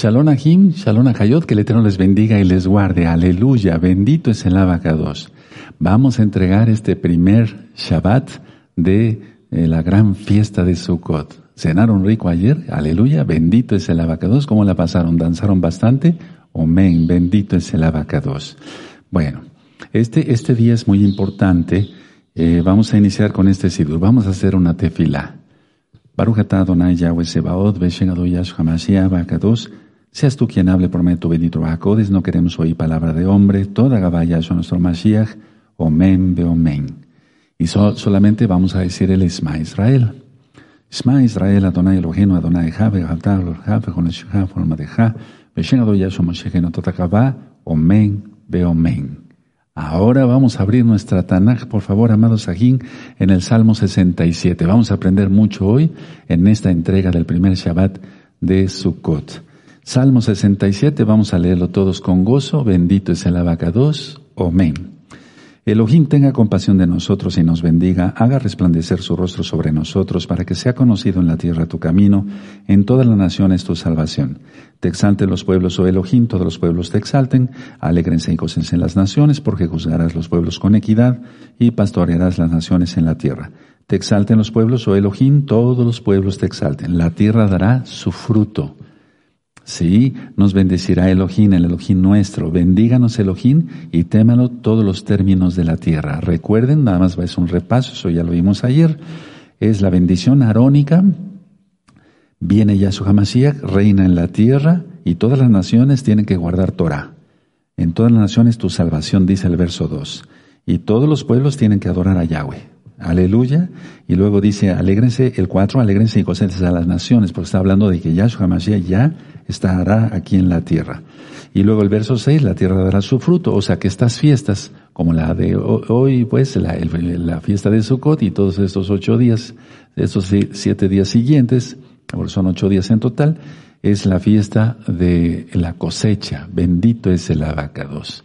Shalom Ahim, Shalom Ahayot, que el Eterno les bendiga y les guarde. Aleluya, bendito es el abacados. Vamos a entregar este primer Shabbat de eh, la gran fiesta de Sukkot. ¿Cenaron rico ayer? Aleluya, bendito es el abacados. ¿Cómo la pasaron? ¿Danzaron bastante? Amén, bendito es el abacados. Bueno, este, este día es muy importante. Eh, vamos a iniciar con este sidur. Vamos a hacer una tefila. Baruch Adonai Yahweh Sebaot, Adoyash Hamashiach. Seas tú quien hable por medio tu bendito Bacodes, no queremos oír palabra de hombre, toda Gabaya son nuestro Mashiach, Omen Beomen. Y solamente vamos a decir el Isma Israel. Isma Israel, Adonai Elohenu, Adonai Jave, Gavtar, Jave, Shechaf, con el Madeja, Beshen Adoyash Hamashiach, no Totakabá, Omen Beomen. Ahora vamos a abrir nuestra Tanaj, por favor, amados Sajín, en el Salmo 67. Vamos a aprender mucho hoy en esta entrega del primer Shabbat de Sukkot. Salmo 67, vamos a leerlo todos con gozo. Bendito es el abacados. Amén. Elohim tenga compasión de nosotros y nos bendiga, haga resplandecer su rostro sobre nosotros para que sea conocido en la tierra tu camino, en todas las naciones tu salvación. Te exalten los pueblos, oh Elohim, todos los pueblos te exalten, alegrense y gócense en las naciones, porque juzgarás los pueblos con equidad y pastorearás las naciones en la tierra. Te exalten los pueblos, oh Elohim, todos los pueblos te exalten. La tierra dará su fruto. Sí, nos bendecirá Elohim, el Elohim nuestro. Bendíganos Elohim y témalo todos los términos de la tierra. Recuerden, nada más es un repaso, eso ya lo vimos ayer. Es la bendición arónica. Viene Yahshua HaMashiach, reina en la tierra y todas las naciones tienen que guardar Torah. En todas las naciones tu salvación, dice el verso 2. Y todos los pueblos tienen que adorar a Yahweh. Aleluya. Y luego dice, alégrense, el 4, alégrense y gocen a las naciones, porque está hablando de que Yahshua HaMashiach ya estará aquí en la tierra. Y luego el verso 6, la tierra dará su fruto, o sea que estas fiestas, como la de hoy, pues la, la fiesta de Sukkot y todos estos ocho días, estos siete días siguientes, son ocho días en total, es la fiesta de la cosecha. Bendito es el abacados.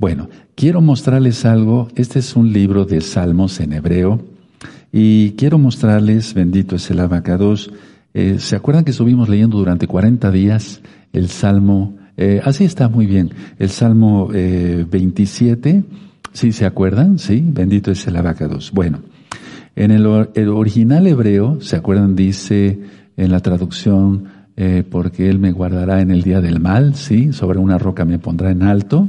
Bueno, quiero mostrarles algo. Este es un libro de salmos en hebreo. Y quiero mostrarles, bendito es el abacados, eh, ¿Se acuerdan que estuvimos leyendo durante 40 días el Salmo? Eh, así está muy bien. El Salmo eh, 27, ¿sí se acuerdan? Sí, bendito es el abacados. Bueno, en el, original hebreo, ¿se acuerdan? Dice en la traducción, eh, porque Él me guardará en el día del mal, ¿sí? Sobre una roca me pondrá en alto.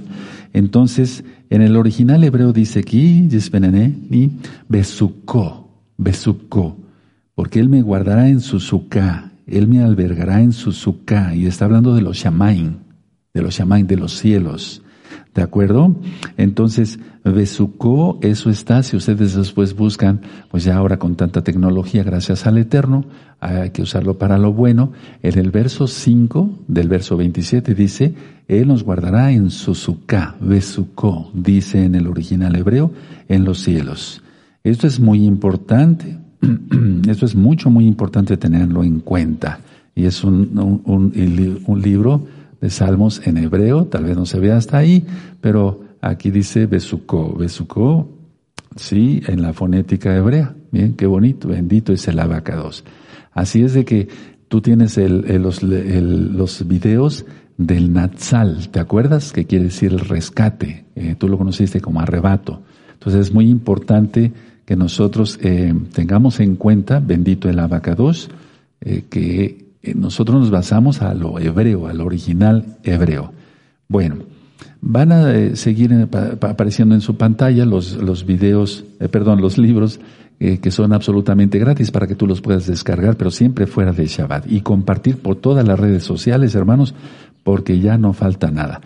Entonces, en el original hebreo dice aquí, y besuko, besuko porque Él me guardará en su suká, Él me albergará en su suká, y está hablando de los shamain, de los shamain, de los cielos. ¿De acuerdo? Entonces, Besucó, eso está, si ustedes después buscan, pues ya ahora con tanta tecnología, gracias al Eterno, hay que usarlo para lo bueno. En el verso 5 del verso 27 dice, Él nos guardará en su suká, Besucó, dice en el original hebreo, en los cielos. Esto es muy importante Esto es mucho, muy importante tenerlo en cuenta. Y es un, un, libro de salmos en hebreo, tal vez no se vea hasta ahí, pero aquí dice Besuko. Besuko, sí, en la fonética hebrea. Bien, qué bonito, bendito es el abacados. Así es de que tú tienes los, los videos del Natsal, ¿te acuerdas? Que quiere decir el rescate. Eh, tú lo conociste como arrebato. Entonces es muy importante que nosotros eh, tengamos en cuenta, bendito el abacados, eh, que nosotros nos basamos a lo hebreo, al original hebreo. Bueno, van a seguir apareciendo en su pantalla los, los videos, perdón, los libros que son absolutamente gratis para que tú los puedas descargar, pero siempre fuera de Shabbat y compartir por todas las redes sociales, hermanos, porque ya no falta nada.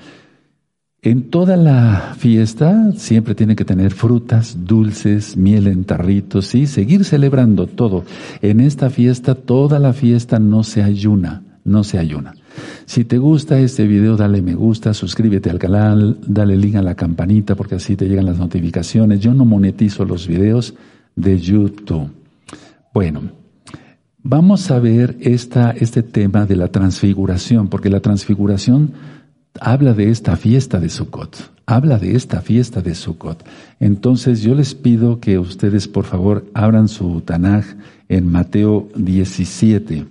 En toda la fiesta siempre tiene que tener frutas, dulces, miel en tarritos, y seguir celebrando todo. En esta fiesta, toda la fiesta no se ayuna, no se ayuna. Si te gusta este video, dale me gusta, suscríbete al canal, dale link a la campanita porque así te llegan las notificaciones. Yo no monetizo los videos de YouTube. Bueno, vamos a ver esta, este tema de la transfiguración, porque la transfiguración habla de esta fiesta de Sukkot, habla de esta fiesta de Sukkot. Entonces yo les pido que ustedes por favor abran su Tanaj en Mateo 17.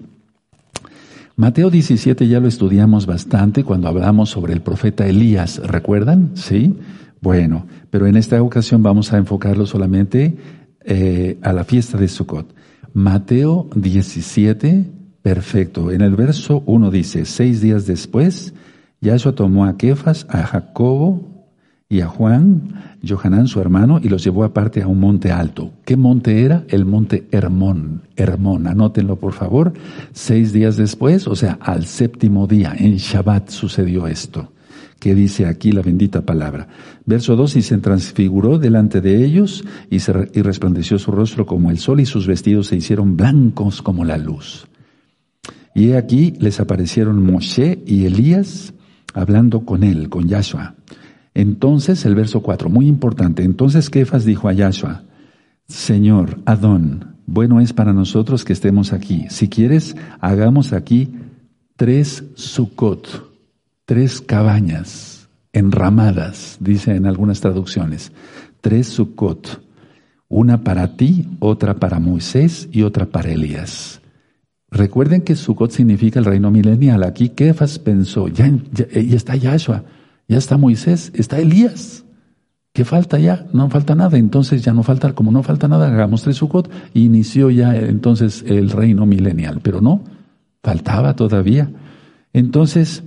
Mateo 17 ya lo estudiamos bastante cuando hablamos sobre el profeta Elías, ¿recuerdan? Sí. Bueno, pero en esta ocasión vamos a enfocarlo solamente eh, a la fiesta de Sukkot. Mateo 17, perfecto. En el verso 1 dice, seis días después, Yahshua tomó a Kefas, a Jacobo y a Juan, Johanán su hermano, y los llevó aparte a un monte alto. ¿Qué monte era? El monte Hermón. Hermón, anótenlo por favor. Seis días después, o sea, al séptimo día, en Shabbat sucedió esto. que dice aquí la bendita palabra? Verso 2, y se transfiguró delante de ellos y, y resplandeció su rostro como el sol y sus vestidos se hicieron blancos como la luz. Y aquí les aparecieron Moshe y Elías hablando con él, con Yahshua. Entonces, el verso 4, muy importante. Entonces Kefas dijo a Yahshua, Señor, Adón, bueno es para nosotros que estemos aquí. Si quieres, hagamos aquí tres Sukkot, tres cabañas enramadas, dice en algunas traducciones. Tres Sukkot, una para ti, otra para Moisés y otra para Elías. Recuerden que Sukkot significa el reino milenial. Aquí Kefas pensó, ya, ya, ya está Yahshua ya está Moisés, está Elías. ¿Qué falta ya? No falta nada. Entonces ya no falta, como no falta nada, hagamos tres Sukkot. Inició ya entonces el reino milenial. Pero no, faltaba todavía. Entonces,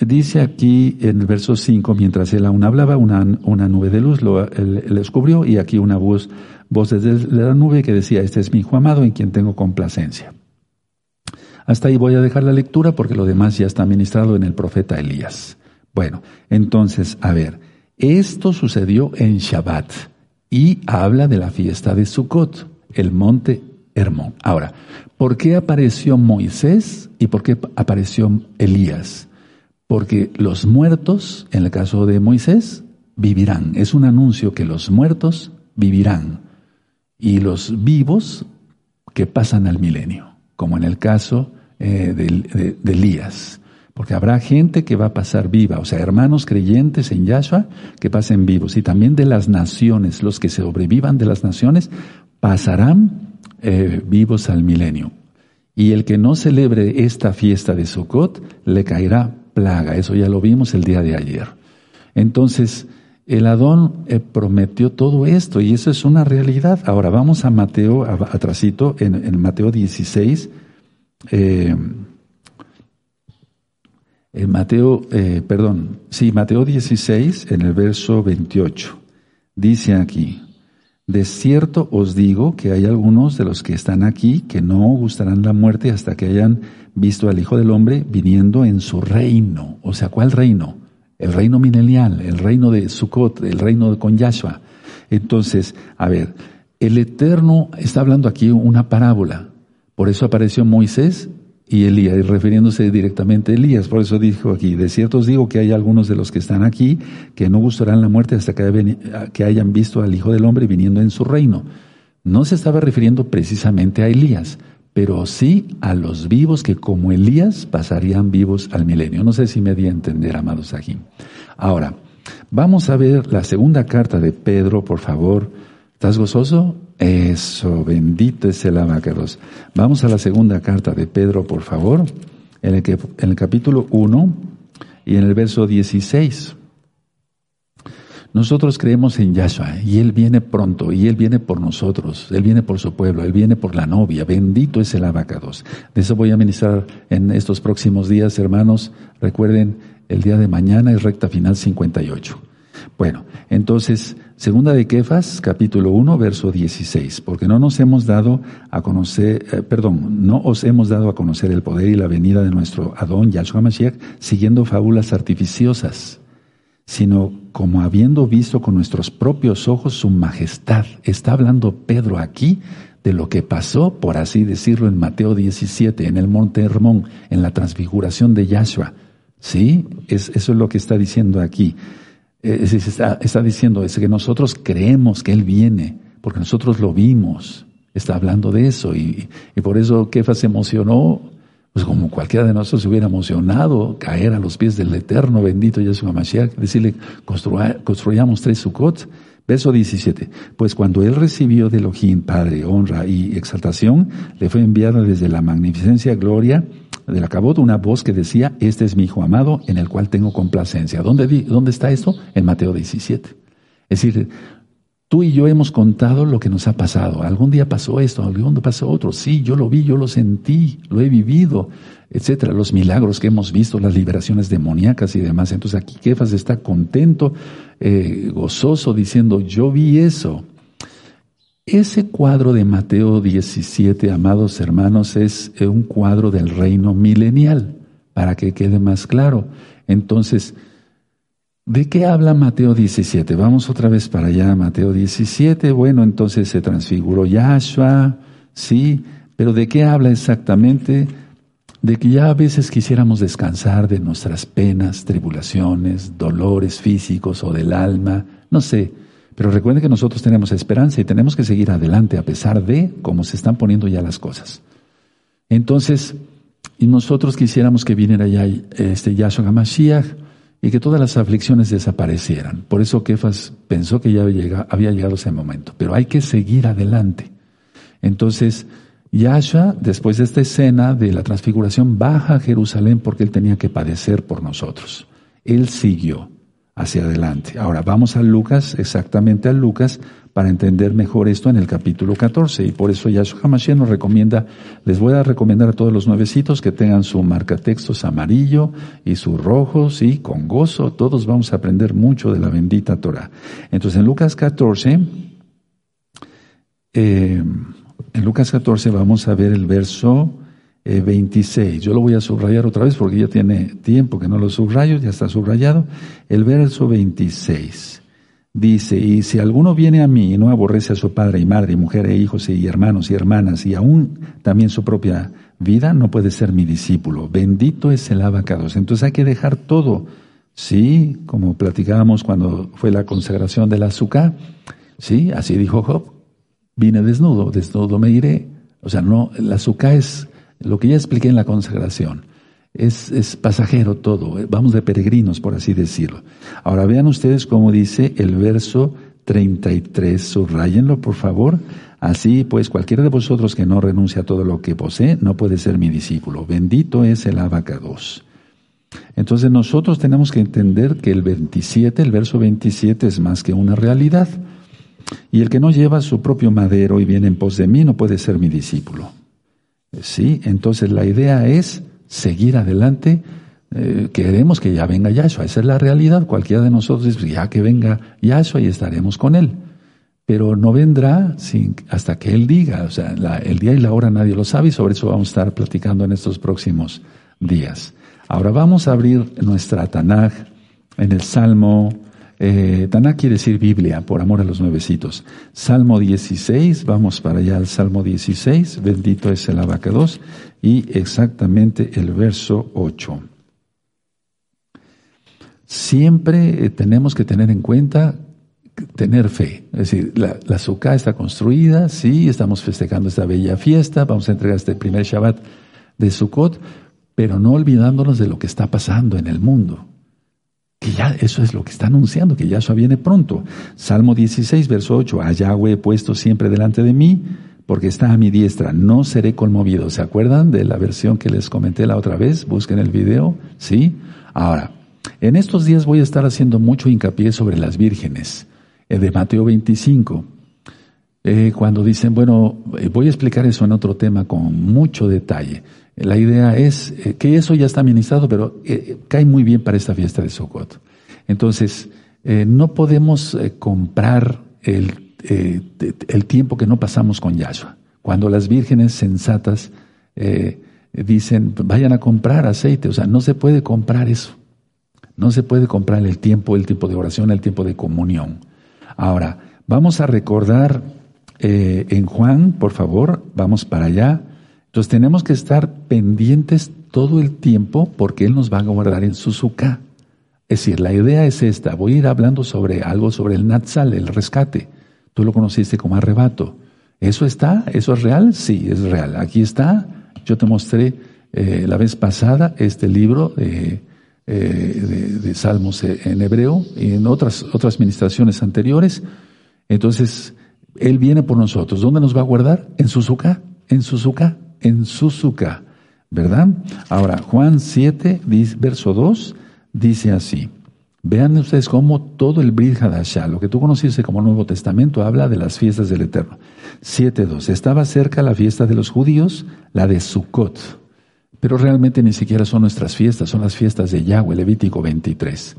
dice aquí en el verso 5, mientras él aún hablaba, una, una nube de luz lo descubrió y aquí una voz, voz desde la nube que decía, este es mi hijo amado en quien tengo complacencia. Hasta ahí voy a dejar la lectura porque lo demás ya está ministrado en el profeta Elías. Bueno, entonces, a ver, esto sucedió en Shabbat y habla de la fiesta de Sukkot, el monte Hermón. Ahora, ¿por qué apareció Moisés y por qué apareció Elías? Porque los muertos, en el caso de Moisés, vivirán. Es un anuncio que los muertos vivirán y los vivos que pasan al milenio, como en el caso eh, de, Elías. Porque habrá gente que va a pasar viva, o sea, hermanos creyentes en Yahshua que pasen vivos. Y también de las naciones, los que sobrevivan de las naciones, pasarán eh, vivos al milenio. Y el que no celebre esta fiesta de Sukkot, le caerá plaga. Eso ya lo vimos el día de ayer. Entonces, el Adón eh, prometió todo esto y eso es una realidad. Ahora vamos a Mateo, atrasito, en, en Mateo 16. Eh, en Mateo, eh, perdón, sí, Mateo 16, en el verso 28, dice aquí, de cierto os digo que hay algunos de los que están aquí que no gustarán la muerte hasta que hayan visto al Hijo del Hombre viniendo en su reino. O sea, ¿cuál reino? El reino milenial, el reino de Sukkot, el reino con Yahshua. Entonces, a ver, el Eterno está hablando aquí una parábola. Por eso apareció Moisés y Elías, y refiriéndose directamente a Elías. Por eso dijo aquí, de cierto os digo que hay algunos de los que están aquí que no gustarán la muerte hasta que hayan visto al Hijo del Hombre viniendo en su reino. No se estaba refiriendo precisamente a Elías, pero sí a los vivos que como Elías pasarían vivos al milenio. No sé si me di a entender, amados aquí. Ahora, vamos a ver la segunda carta de Pedro, por favor. ¿Estás gozoso? Eso, bendito es el abacados. Vamos a la segunda carta de Pedro, por favor, en el, que, en el capítulo 1 y en el verso 16. Nosotros creemos en Yahshua y Él viene pronto y Él viene por nosotros, Él viene por su pueblo, Él viene por la novia, bendito es el abacados. De eso voy a ministrar en estos próximos días, hermanos. Recuerden, el día de mañana es recta final 58. Bueno, entonces, segunda de Kefas, capítulo 1, verso 16, porque no nos hemos dado a conocer, eh, perdón, no os hemos dado a conocer el poder y la venida de nuestro Adón Yahshua Mashiach siguiendo fábulas artificiosas, sino como habiendo visto con nuestros propios ojos su majestad. Está hablando Pedro aquí de lo que pasó, por así decirlo, en Mateo 17, en el monte Hermón, en la transfiguración de Yahshua. ¿Sí? Es, eso es lo que está diciendo aquí. Eh, está, está, diciendo es que nosotros creemos que Él viene, porque nosotros lo vimos. Está hablando de eso y, y por eso Kefa se emocionó, pues como cualquiera de nosotros se hubiera emocionado caer a los pies del Eterno, bendito Yeshua Mashiach, decirle, construyamos tres Sukkot. Verso 17. Pues cuando él recibió de Elohim, Padre, honra y exaltación, le fue enviada desde la magnificencia, gloria, del acabot una voz que decía, este es mi hijo amado en el cual tengo complacencia. ¿Dónde, dónde está esto? En Mateo 17. Es decir, tú y yo hemos contado lo que nos ha pasado. Algún día pasó esto, algún día pasó otro. Sí, yo lo vi, yo lo sentí, lo he vivido, etcétera. Los milagros que hemos visto, las liberaciones demoníacas y demás. Entonces aquí Kefas está contento, eh, gozoso, diciendo, yo vi eso. Ese cuadro de Mateo 17, amados hermanos, es un cuadro del reino milenial, para que quede más claro. Entonces, ¿de qué habla Mateo 17? Vamos otra vez para allá, Mateo 17. Bueno, entonces se transfiguró Yahshua, sí, pero ¿de qué habla exactamente? De que ya a veces quisiéramos descansar de nuestras penas, tribulaciones, dolores físicos o del alma, no sé, pero recuerde que nosotros tenemos esperanza y tenemos que seguir adelante a pesar de cómo se están poniendo ya las cosas. Entonces, y nosotros quisiéramos que viniera ya este Yahshua HaMashiach y que todas las aflicciones desaparecieran. Por eso Kefas pensó que ya había llegado, ese momento. Pero hay que seguir adelante. Entonces, Yahshua, después de esta escena de la transfiguración, baja a Jerusalén porque él tenía que padecer por nosotros. Él siguió hacia adelante. Ahora vamos a Lucas, exactamente a Lucas, para entender mejor esto en el capítulo 14. Y por eso Yahshua HaMashiach nos recomienda, les voy a recomendar a todos los nuevecitos que tengan su marcatextos amarillo y su rojo, sí, con gozo. Todos vamos a aprender mucho de la bendita Torah. Entonces en Lucas 14, eh, en Lucas 14 vamos a ver el verso 26. Eh, Yo lo voy a subrayar otra vez porque ya tiene tiempo que no lo subrayo, ya está subrayado. El verso 26 dice, y si alguno viene a mí y no aborrece a su padre y madre y mujer e hijos y hermanos y hermanas y aún también su propia vida, no puede ser mi discípulo. Bendito es el abacados. Entonces hay que dejar todo. Sí, como platicábamos cuando fue la consagración del azúcar. Sí, así dijo Job. Vine desnudo, desnudo me iré. O sea, no, el azúcar es lo que ya expliqué en la consagración. Es, pasajero todo, eh, vamos de peregrinos, por así decirlo. Ahora vean ustedes cómo dice el verso 33, subrayenlo por favor. Así pues, cualquiera de vosotros que no renuncia a todo lo que posee, no puede ser mi discípulo. Bendito es el abacados. Entonces nosotros tenemos que entender que el 27, el verso 27 es más que una realidad. Y el que no lleva su propio madero y viene en pos de mí no puede ser mi discípulo. Sí, entonces la idea es seguir adelante. Eh, queremos que ya venga Yahshua, esa es la realidad. Cualquiera de nosotros dice, ya que venga Yahshua y estaremos con él. Pero no vendrá sin, hasta que él diga, o sea, el día y la hora nadie lo sabe y sobre eso vamos a estar platicando en estos próximos días. Ahora vamos a abrir nuestra Tanaj en el Salmo eh, Taná quiere decir Biblia, por amor a los nuevecitos. Salmo 16, vamos para allá al Salmo 16, bendito es el abacados, y exactamente el verso 8. Siempre eh, tenemos que tener en cuenta tener fe. Es decir, la, la está construida, sí, estamos festejando esta bella fiesta, vamos a entregar este primer Shabbat de Sukkot, pero no olvidándonos de lo que está pasando en el mundo que ya eso es lo que está anunciando, que Yahshua viene pronto. Salmo 16, verso 8, a Yahweh he puesto siempre delante de mí, porque está a mi diestra, no seré conmovido. ¿Se acuerdan de la versión que les comenté la otra vez? Busquen el video, ¿sí? Ahora, en estos días voy a estar haciendo mucho hincapié sobre las vírgenes, eh, de Mateo 25. Eh, cuando dicen, bueno, eh, voy a explicar eso en otro tema con mucho detalle. La idea es eh, que eso ya está ministrado, pero cae muy bien para esta fiesta de Sukkot. Entonces, no podemos comprar el, el, tiempo que no pasamos con Yahshua. Cuando las vírgenes sensatas dicen, vayan a comprar aceite, o sea, no se puede comprar eso. No se puede comprar el tiempo, el tiempo de oración, el tiempo de comunión. Ahora, vamos a recordar en Juan, por favor, vamos para allá. Entonces tenemos que estar pendientes todo el tiempo porque Él nos va a guardar en su suká. Es decir, la idea es esta. Voy a ir hablando sobre algo sobre el Natsal, el rescate. Tú lo conociste como arrebato. ¿Eso está? ¿Eso es real? Sí, es real. Aquí está. Yo te mostré eh, la vez pasada este libro de, eh, de, Salmos en hebreo y en otras, otras ministraciones anteriores. Entonces, Él viene por nosotros. ¿Dónde nos va a guardar? En su suká. En su suká en Suzuka. ¿verdad? Ahora, Juan 7, verso 2, dice así. Vean ustedes cómo todo el Brit Hadashah, lo que tú conociste como Nuevo Testamento, habla de las fiestas del Eterno. 7.2. Estaba cerca la fiesta de los judíos, la de Sukkot. Pero realmente ni siquiera son nuestras fiestas, son las fiestas de Yahweh, Levítico 23.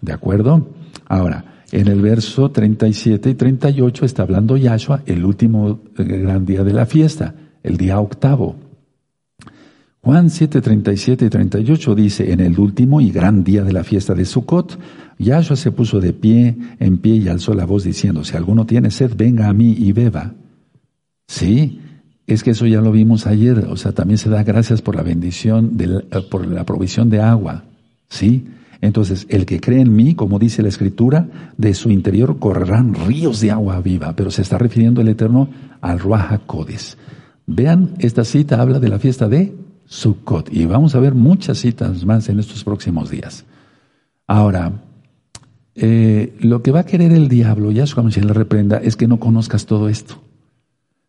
¿De acuerdo? Ahora, en el verso 37 y 38 está hablando Yahshua, el último eh, gran día de la fiesta, el día octavo. Juan 7, 37 y 38 dice, en el último y gran día de la fiesta de Sukkot, Yahshua se puso de pie, en pie y alzó la voz diciendo, si alguno tiene sed, venga a mí y beba. Sí, es que eso ya lo vimos ayer, o sea, también se da gracias por la bendición, eh, por la provisión de agua. Sí, entonces, el que cree en mí, como dice la Escritura, de su interior correrán ríos de agua viva, pero se está refiriendo el Eterno al Ruach Codes. Vean, esta cita habla de la fiesta de Sukkot. Y vamos a ver muchas citas más en estos próximos días. Ahora, eh, lo que va a querer el diablo, ya cuando se le reprenda, es que no conozcas todo esto.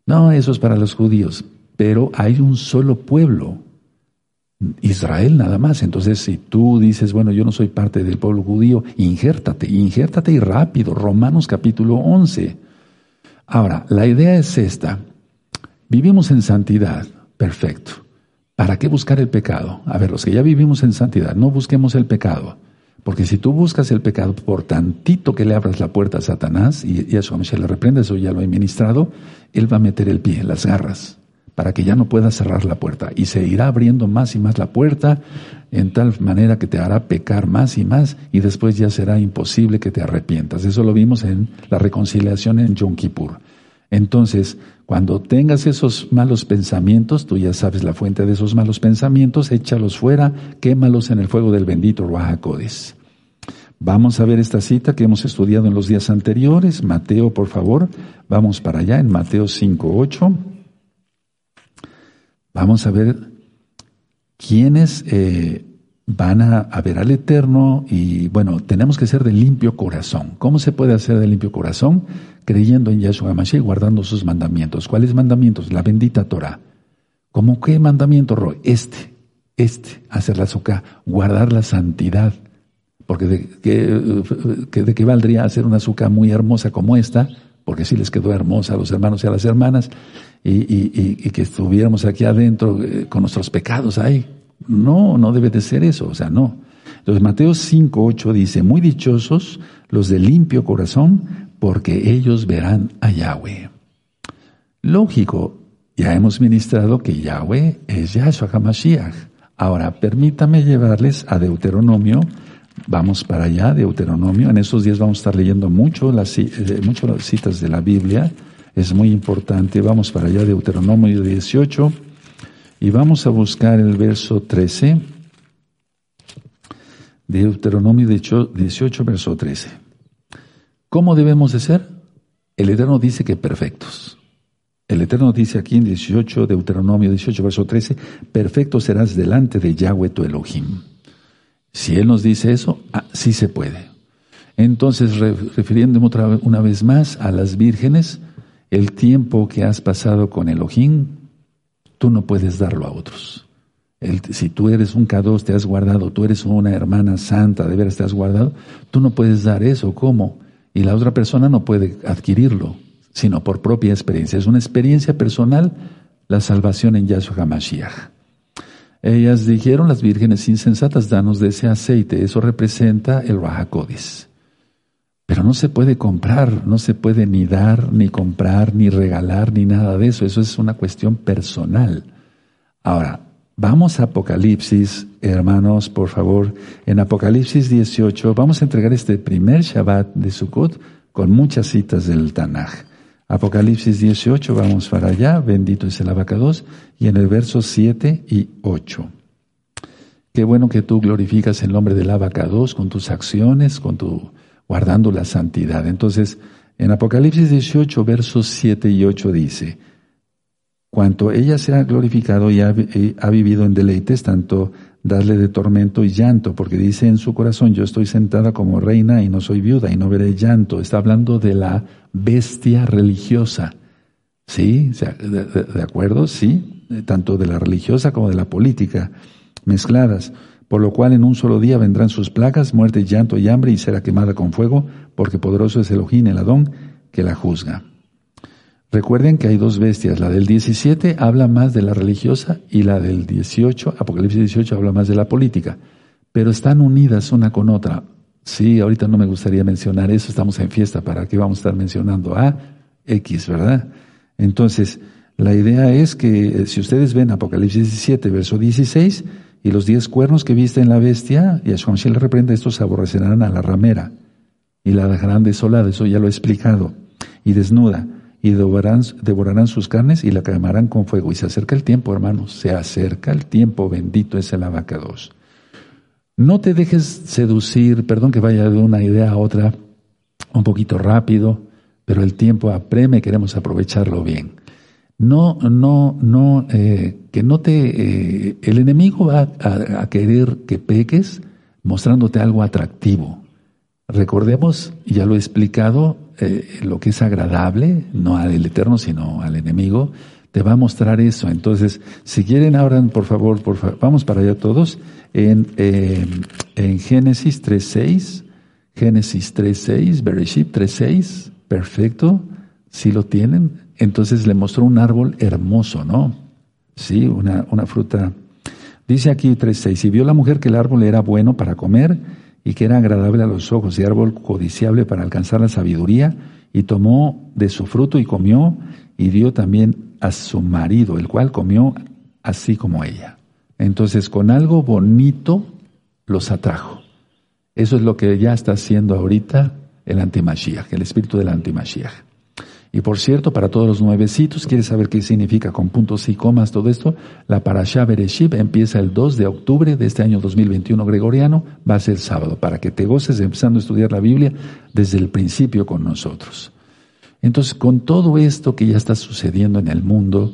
No, eso es para los judíos, pero hay un solo pueblo, Israel nada más. Entonces, si tú dices, bueno, yo no soy parte del pueblo judío, injértate, injértate y rápido. Romanos capítulo 11. Ahora, la idea es esta. Vivimos en santidad, perfecto. ¿Para qué buscar el pecado? A ver, los que ya vivimos en santidad, no busquemos el pecado. Porque si tú buscas el pecado por tantito que le abras la puerta a Satanás, y, a su le reprende, eso ya lo he ministrado, él va a meter el pie, las garras, para que ya no pueda cerrar la puerta. Y se irá abriendo más y más la puerta, en tal manera que te hará pecar más y más, y después ya será imposible que te arrepientas. Eso lo vimos en la reconciliación en Yom Kippur. Entonces, cuando tengas esos malos pensamientos, tú ya sabes la fuente de esos malos pensamientos, échalos fuera, quémalos en el fuego del bendito Ruajacodes. Vamos a ver esta cita que hemos estudiado en los días anteriores. Mateo, por favor, vamos para allá en Mateo 5.8. Vamos a ver quiénes eh, van a, ver al Eterno y bueno, tenemos que ser de limpio corazón. ¿Cómo se puede hacer de limpio corazón? Creyendo en Yahshua Mashiach, guardando sus mandamientos. ¿Cuáles mandamientos? La bendita Torah. ¿Cómo qué mandamiento, Roy? Este, este, hacer la azúcar, guardar la santidad. Porque de, ¿de qué valdría hacer una azúcar muy hermosa como esta? Porque si les quedó hermosa a los hermanos y a las hermanas, y, que estuviéramos aquí adentro eh, con nuestros pecados ahí, no, no debe de ser eso, o sea, no. Entonces Mateo 5, 8 dice, muy dichosos los de limpio corazón, porque ellos verán a Yahweh. Lógico, ya hemos ministrado que Yahweh es Yahshua HaMashiach. Ahora, permítame llevarles a Deuteronomio. Vamos para allá, Deuteronomio. En estos días vamos a estar leyendo mucho las, eh, mucho las citas de la Biblia. Es muy importante. Vamos para allá, Deuteronomio 18. Y vamos a buscar el verso 13, Deuteronomio 18, verso 13. ¿Cómo debemos de ser? El Eterno dice que perfectos. El Eterno dice aquí en 18, Deuteronomio 18, verso 13, perfecto serás delante de Yahweh tu Elohim. Si Él nos dice eso, ah, sí se puede. Entonces, refiriéndome otra, una vez más a las vírgenes, el tiempo que has pasado con Elohim, tú no puedes darlo a otros. si tú eres un K2, te has guardado, tú eres una hermana santa, de veras te has guardado, tú no puedes dar eso. ¿Cómo? Y la otra persona no puede adquirirlo, sino por propia experiencia. Es una experiencia personal la salvación en Yahshua HaMashiach. Ellas dijeron, las vírgenes insensatas, danos de ese aceite. Eso representa el Rahakodis. Pero no se puede comprar, no se puede ni dar, ni comprar, ni regalar, ni nada de eso. Eso es una cuestión personal. Ahora, vamos a Apocalipsis, hermanos, por favor. En Apocalipsis 18 vamos a entregar este primer Shabbat de Sukkot con muchas citas del Tanaj. Apocalipsis 18, vamos para allá, bendito es el abacados, y en el verso 7 y 8. Qué bueno que tú glorificas el nombre del abacados con tus acciones, con tu guardando la santidad. Entonces, en Apocalipsis 18, versos 7 y 8 dice, cuanto ella se ha glorificado y ha, vivido en deleites, tanto darle de tormento y llanto, porque dice en su corazón, yo estoy sentada como reina y no soy viuda y no veré llanto. Está hablando de la bestia religiosa. ¿Sí? ¿De, acuerdo? Sí. eh, tanto de la religiosa como de la política, mezcladas, por lo cual en un solo día vendrán sus placas, muerte, llanto y hambre, y será quemada con fuego, porque poderoso es Elohim, el Adón, que la juzga. Recuerden que hay dos bestias, la del 17 habla más de la religiosa y la del 18, Apocalipsis 18 habla más de la política, pero están unidas una con otra. Sí, ahorita no me gustaría mencionar eso, estamos en fiesta, ¿para qué vamos a estar mencionando A, X, verdad? Entonces, la idea es que eh, si ustedes ven Apocalipsis 17, verso 16, y los diez cuernos que viste en la bestia, y a le reprende, estos aborrecerán a la ramera y la dejarán desolada, eso ya lo he explicado, y desnuda y devorarán, devorarán sus carnes y la quemarán con fuego. Y se acerca el tiempo, hermanos, se acerca el tiempo, bendito es el abacados. No te dejes seducir, perdón que vaya de una idea a otra un poquito rápido, pero el tiempo apreme, queremos aprovecharlo bien. No, no, no, eh, que no te, eh, el enemigo va a, querer que peques mostrándote algo atractivo. Recordemos, ya lo he explicado, eh, lo que es agradable, no al Eterno, sino al enemigo, te va a mostrar eso. Entonces, si quieren, favor, por favor, vamos para allá todos, en, eh, en Génesis 3.6, Génesis 3.6, Bereshit 3.6, perfecto, si lo tienen. Entonces le mostró un árbol hermoso, ¿no? Sí, una, una fruta. Dice aquí 3.6, y vio la mujer que el árbol era bueno para comer, y que era agradable a los ojos y árbol codiciable para alcanzar la sabiduría, y tomó de su fruto y comió, y dio también a su marido, el cual comió así como ella. Entonces, con algo bonito los atrajo. Eso es lo que ya está haciendo ahorita el antimashiach, el espíritu del antimashiach. Y por cierto, para todos los nuevecitos, ¿quieres saber qué significa con puntos y comas todo esto? La Parashá Bereshit empieza el 2 de octubre de este año 2021 gregoriano, va a ser sábado, para que te goces empezando a estudiar la Biblia desde el principio con nosotros. Entonces, con todo esto que ya está sucediendo en el mundo,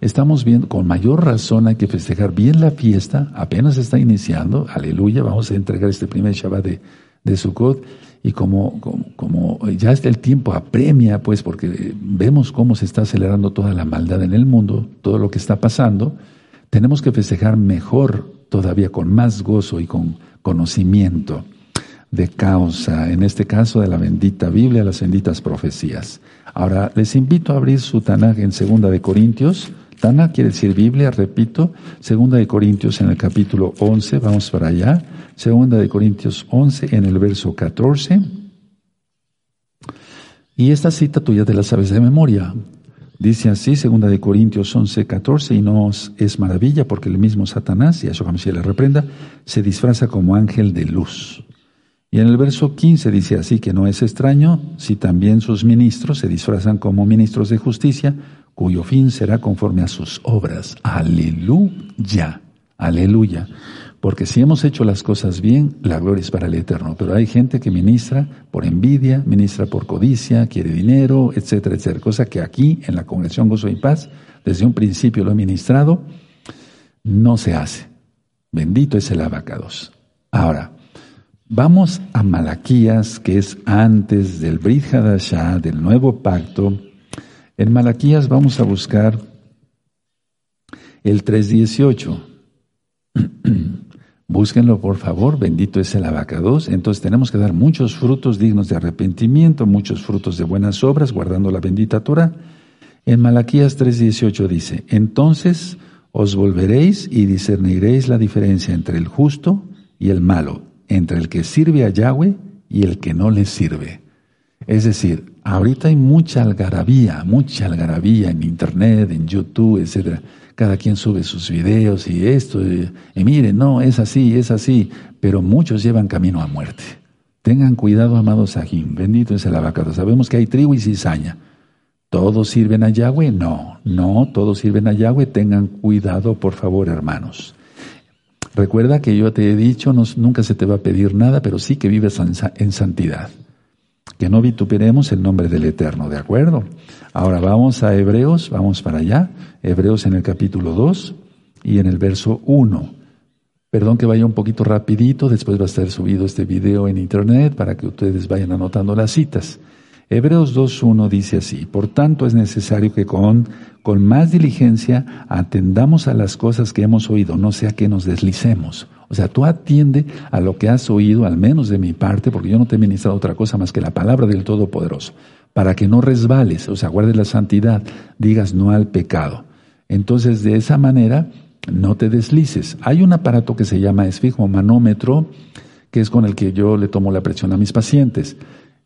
estamos viendo, con mayor razón hay que festejar bien la fiesta, apenas está iniciando, aleluya, vamos a entregar este primer Shabbat de, de Sukkot, y como, como, ya está el tiempo apremia, pues porque vemos cómo se está acelerando toda la maldad en el mundo, todo lo que está pasando, tenemos que festejar mejor, todavía con más gozo y con conocimiento de causa, en este caso de la bendita Biblia, las benditas profecías. Ahora, les invito a abrir su Tanaj en Segunda de Corintios. Tanaj quiere decir Biblia, repito, Segunda de Corintios en el capítulo 11, vamos para allá. Segunda de Corintios 11 en el verso 14. Y esta cita tú ya te la sabes de memoria. Dice así, segunda de Corintios 11, 14, y no es maravilla porque el mismo Satanás, y a eso se le reprenda, se disfraza como ángel de luz. Y en el verso 15 dice así que no es extraño si también sus ministros se disfrazan como ministros de justicia, cuyo fin será conforme a sus obras. Aleluya, aleluya. Porque si hemos hecho las cosas bien, la gloria es para el Eterno. Pero hay gente que ministra por envidia, ministra por codicia, quiere dinero, etcétera, etcétera. Cosa que aquí, en la Congregación Gozo y Paz, desde un principio lo he ministrado, no se hace. Bendito es el abacados. Ahora, vamos a Malaquías, que es antes del Brit del nuevo pacto. En Malaquías vamos a buscar el 318. Búsquenlo por favor, bendito es el abacados. Entonces tenemos que dar muchos frutos dignos de arrepentimiento, muchos frutos de buenas obras, guardando la bendita Torah. En Malaquías 3:18 dice, entonces os volveréis y discerniréis la diferencia entre el justo y el malo, entre el que sirve a Yahweh y el que no le sirve. Es decir, ahorita hay mucha algarabía, mucha algarabía en internet, en YouTube, etcétera cada quien sube sus videos y esto, y, miren, no, es así, es así, pero muchos llevan camino a muerte. Tengan cuidado, amados Sahim, bendito es el abacado. Sabemos que hay trigo y cizaña. ¿Todos sirven a Yahweh? No, no, todos sirven a Yahweh. Tengan cuidado, por favor, hermanos. Recuerda que yo te he dicho, nunca se te va a pedir nada, pero sí que vives en santidad que no vituperemos el nombre del Eterno, ¿de acuerdo? Ahora vamos a Hebreos, vamos para allá, Hebreos en el capítulo 2 y en el verso 1. Perdón que vaya un poquito rapidito, después va a estar subido este video en internet para que ustedes vayan anotando las citas. Hebreos 2.1 dice así, por tanto es necesario que con con más diligencia atendamos a las cosas que hemos oído, no sea que nos deslicemos. O sea, tú atiende a lo que has oído, al menos de mi parte, porque yo no te he ministrado otra cosa más que la palabra del Todopoderoso, para que no resbales, o sea, guardes la santidad, digas no al pecado. Entonces, de esa manera, no te deslices. Hay un aparato que se llama esfigmomanómetro, que es con el que yo le tomo la presión a mis pacientes.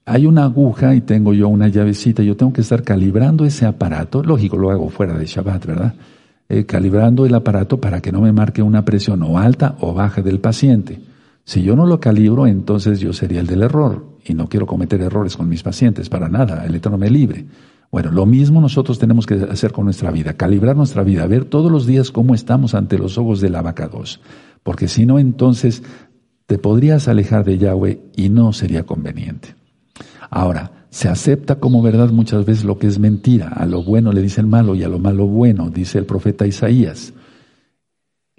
Hay una aguja y tengo yo una llavecita, yo tengo que estar calibrando ese aparato, lógico, lo hago fuera de Shabbat, ¿verdad? Eh, calibrando el aparato para que no me marque una presión o alta o baja del paciente. Si yo no lo calibro, entonces yo sería el del error y no quiero cometer errores con mis pacientes, para nada, el Eterno me libre. Bueno, lo mismo nosotros tenemos que hacer con nuestra vida, calibrar nuestra vida, ver todos los días cómo estamos ante los ojos de la vaca 2. Porque si no, entonces te podrías alejar de Yahweh y no sería conveniente. Ahora, se acepta como verdad muchas veces lo que es mentira. A lo bueno le dicen malo y a lo malo bueno, dice el profeta Isaías.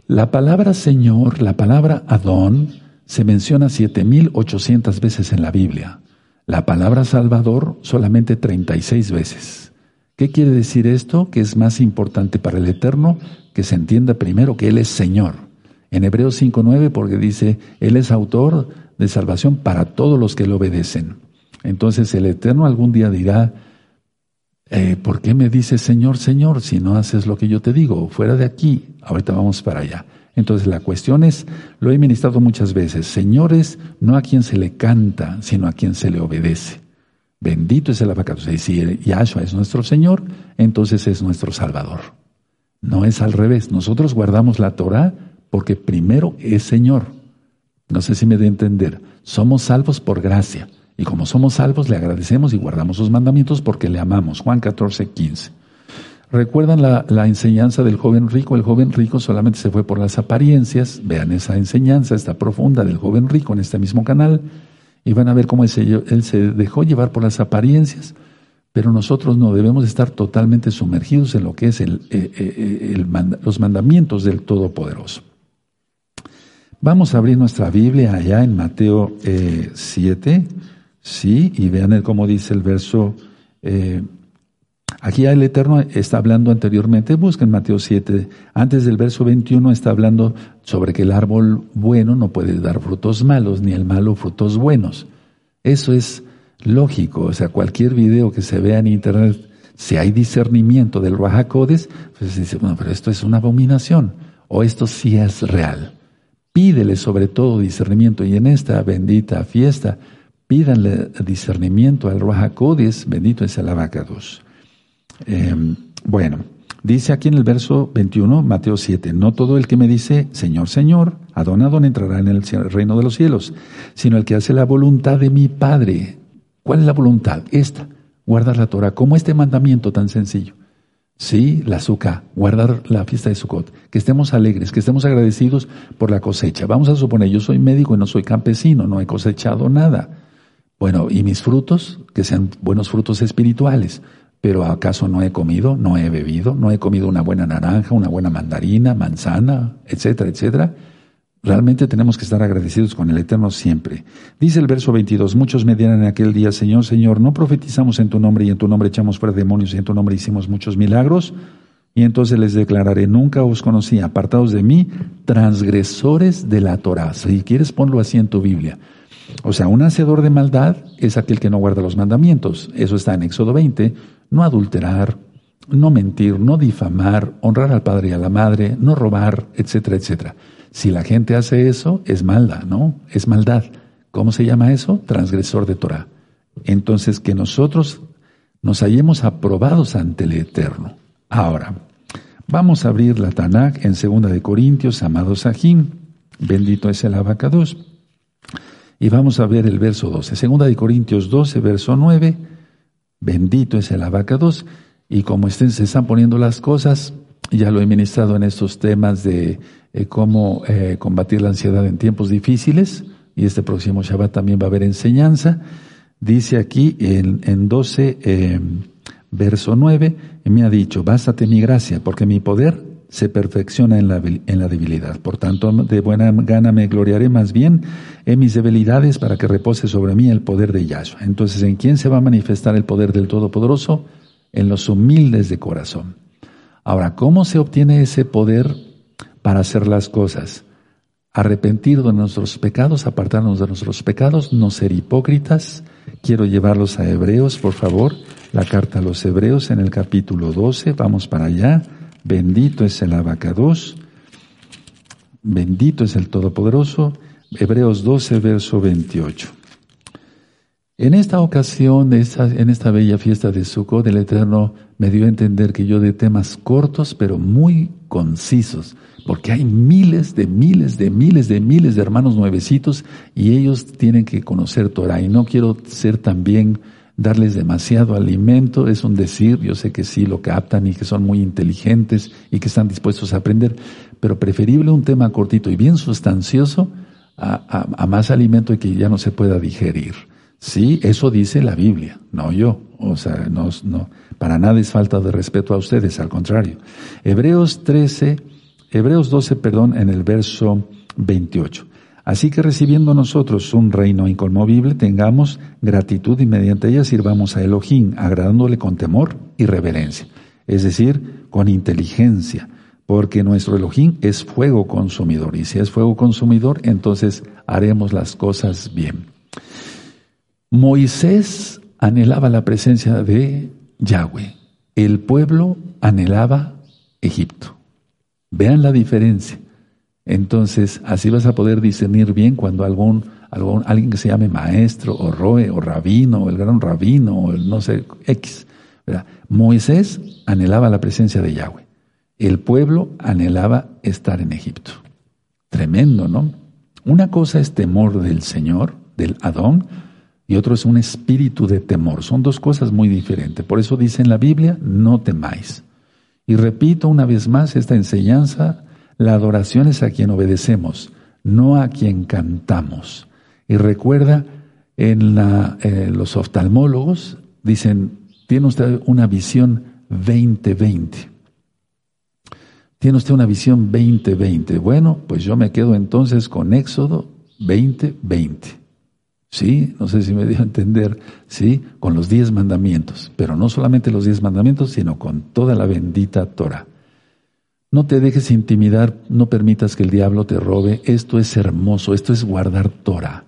La palabra Señor, la palabra Adón, se menciona 7800 veces en la Biblia. La palabra Salvador solamente 36 veces. ¿Qué quiere decir esto? Que es más importante para el Eterno que se entienda primero que Él es Señor. En Hebreos 5.9 porque dice, Él es autor de salvación para todos los que le obedecen. Entonces el Eterno algún día dirá, eh, ¿por qué me dices Señor, Señor, si no haces lo que yo te digo? Fuera de aquí, ahorita vamos para allá. Entonces la cuestión es, lo he ministrado muchas veces, señores, no a quien se le canta, sino a quien se le obedece. Bendito es el abacato. Si Yahshua es nuestro Señor, entonces es nuestro Salvador. No es al revés. Nosotros guardamos la Torah porque primero es Señor. No sé si me de entender. Somos salvos por gracia. Y como somos salvos, le agradecemos y guardamos sus mandamientos porque le amamos. Juan 14, 15. ¿Recuerdan la, enseñanza del joven rico? El joven rico solamente se fue por las apariencias. Vean esa enseñanza, esta profunda del joven rico en este mismo canal. Y van a ver cómo él se, dejó llevar por las apariencias. Pero nosotros no debemos estar totalmente sumergidos en lo que es eh, eh, eh, los mandamientos del Todopoderoso. Vamos a abrir nuestra Biblia allá en Mateo 7, sí, y vean cómo dice el verso Aquí el Eterno está hablando anteriormente, busquen Mateo 7, antes del verso 21 está hablando sobre que el árbol bueno no puede dar frutos malos, ni el malo frutos buenos. Eso es lógico, o sea, cualquier video que se vea en internet, si hay discernimiento del Rahakodes, pues dice, bueno, pero esto es una abominación, o esto sí es real. Pídele sobre todo discernimiento, y en esta bendita fiesta, pídanle discernimiento al Rahakodes, bendito es el abacados. Em, bueno, dice aquí en el verso 21, Mateo 7, no todo el que me dice, Señor, Señor, Adón, Adón entrará en el reino de los cielos, sino el que hace la voluntad de mi Padre. ¿Cuál es la voluntad? Esta, guardar la Torah, como este mandamiento tan sencillo. Sí, la azúcar, guardar la fiesta de Sukkot, que estemos alegres, que estemos agradecidos por la cosecha. Vamos a suponer, yo soy médico y no soy campesino, no he cosechado nada. Bueno, y mis frutos, que sean buenos frutos espirituales. Pero ¿acaso no he comido, no he bebido, no he comido una buena naranja, una buena mandarina, manzana, etcétera, etcétera? Realmente tenemos que estar agradecidos con el Eterno siempre. Dice el verso 22, muchos me dirán en aquel día, Señor, Señor, ¿no profetizamos en tu nombre y en tu nombre echamos fuera demonios y en tu nombre hicimos muchos milagros? Y entonces les declararé, nunca os conocí, apartados de mí, transgresores de la Torah. Si quieres, ponlo así en tu Biblia. O sea, un hacedor de maldad es aquel que no guarda los mandamientos. Eso está en Éxodo 20. No adulterar, no mentir, no difamar, honrar al padre y a la madre, no robar, etcétera, etcétera. Si la gente hace eso, es maldad, ¿no? Es maldad. ¿Cómo se llama eso? Transgresor de Torah. Entonces, que nosotros nos hallemos aprobados ante el Eterno. Ahora, vamos a abrir la Tanakh en Segunda de Corintios, amados Sajín. Bendito es el abacados. Y vamos a ver el verso 12. Segunda de Corintios 12, verso 9. Bendito es el abacados. Y como estén, se están poniendo las cosas, ya lo he ministrado en estos temas de eh, cómo eh, combatir la ansiedad en tiempos difíciles. Y este próximo Shabbat también va a haber enseñanza. Dice aquí en, en 12, eh, verso 9, me ha dicho, bástate mi gracia, porque mi poder se perfecciona en la, en la debilidad. Por tanto, de buena gana me gloriaré más bien en mis debilidades para que repose sobre mí el poder de Yahshua. Entonces, ¿en quién se va a manifestar el poder del Todopoderoso? En los humildes de corazón. Ahora, ¿cómo se obtiene ese poder para hacer las cosas? Arrepentir de nuestros pecados, apartarnos de nuestros pecados, no ser hipócritas. Quiero llevarlos a Hebreos, por favor. La carta a los Hebreos en el capítulo 12. Vamos para allá. Bendito es el abacados. Bendito es el Todopoderoso. Hebreos 12, verso 28. En esta ocasión, en esta bella fiesta de Sukkot, el Eterno me dio a entender que yo de temas cortos, pero muy concisos, porque hay miles de miles de miles de miles de hermanos nuevecitos y ellos tienen que conocer Torah. Y no quiero ser también darles demasiado alimento, es un decir, yo sé que sí lo captan y que son muy inteligentes y que están dispuestos a aprender, pero preferible un tema cortito y bien sustancioso a, a más alimento y que ya no se pueda digerir. Sí, eso dice la Biblia, no yo. O sea, no, no, para nada es falta de respeto a ustedes, al contrario. Hebreos 13, Hebreos 12, perdón, en el verso 28. Así que recibiendo nosotros un reino inconmovible, tengamos gratitud y mediante ella sirvamos a Elohim, agradándole con temor y reverencia. Es decir, con inteligencia, porque nuestro Elohim es fuego consumidor. Y si es fuego consumidor, entonces haremos las cosas bien. Moisés anhelaba la presencia de Yahweh. El pueblo anhelaba Egipto. Vean la diferencia. Entonces, así vas a poder discernir bien cuando algún, algún alguien que se llame maestro o roe o rabino o el gran rabino o el no sé, X. Moisés anhelaba la presencia de Yahweh. El pueblo anhelaba estar en Egipto. Tremendo, ¿no? Una cosa es temor del Señor, del Adón, y otro es un espíritu de temor. Son dos cosas muy diferentes. Por eso dice en la Biblia, no temáis. Y repito una vez más esta enseñanza, la adoración es a quien obedecemos, no a quien cantamos. Y recuerda, en eh, los oftalmólogos dicen, tiene usted una visión 2020. Tiene usted una visión 2020. Bueno, pues yo me quedo entonces con Éxodo 2020. Sí, no sé si me dio a entender, sí, con los diez mandamientos, pero no solamente los diez mandamientos, sino con toda la bendita Torah. No te dejes intimidar, no permitas que el diablo te robe, esto es hermoso, esto es guardar Torah.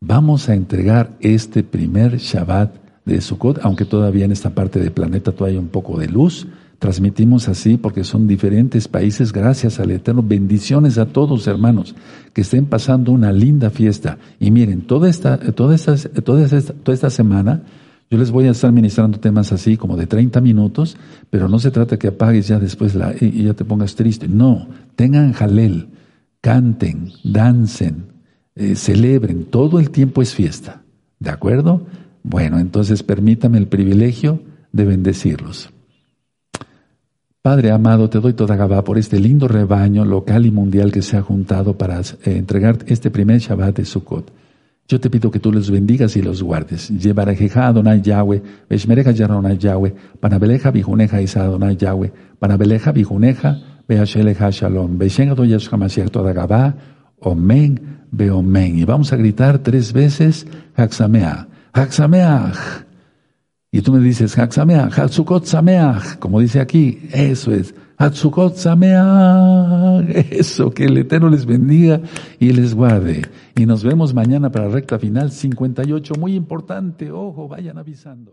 Vamos a entregar este primer Shabbat de Sukkot, aunque todavía en esta parte del planeta todavía hay un poco de luz, Transmitimos así porque son diferentes países, gracias al Eterno. Bendiciones a todos, hermanos, que estén pasando una linda fiesta. Y miren, toda esta, toda esta, toda esta, toda esta semana, yo les voy a estar ministrando temas así como de 30 minutos, pero no se trata que apagues ya después la, y ya te pongas triste. No, tengan jalel, canten, dancen, eh, celebren, todo el tiempo es fiesta. ¿De acuerdo? Bueno, entonces permítame el privilegio de bendecirlos. Padre amado, te doy toda Gabá por este lindo rebaño local y mundial que se ha juntado para eh, entregar este primer Shabbat de Sukkot. Yo te pido que tú los bendigas y los guardes. Llevarejeja Adonai Yahweh, Veshmereja Adonai Yahweh, Panabeleja Bijuneja Isa Adonai Yahweh, Panabeleja Bijuneja, Beasheleja Shalom, Beshen Adonai Yahshua toda Gabá, Omen, Beomen. Y vamos a gritar tres veces, Haxamea, Haxameach. Y tú me dices, Haksameach, Hatsukot Sameach, como dice aquí, eso es, Hatsukot Sameach, eso, que el Eterno les bendiga y les guarde. Y nos vemos mañana para recta final 58, muy importante, ojo, vayan avisando.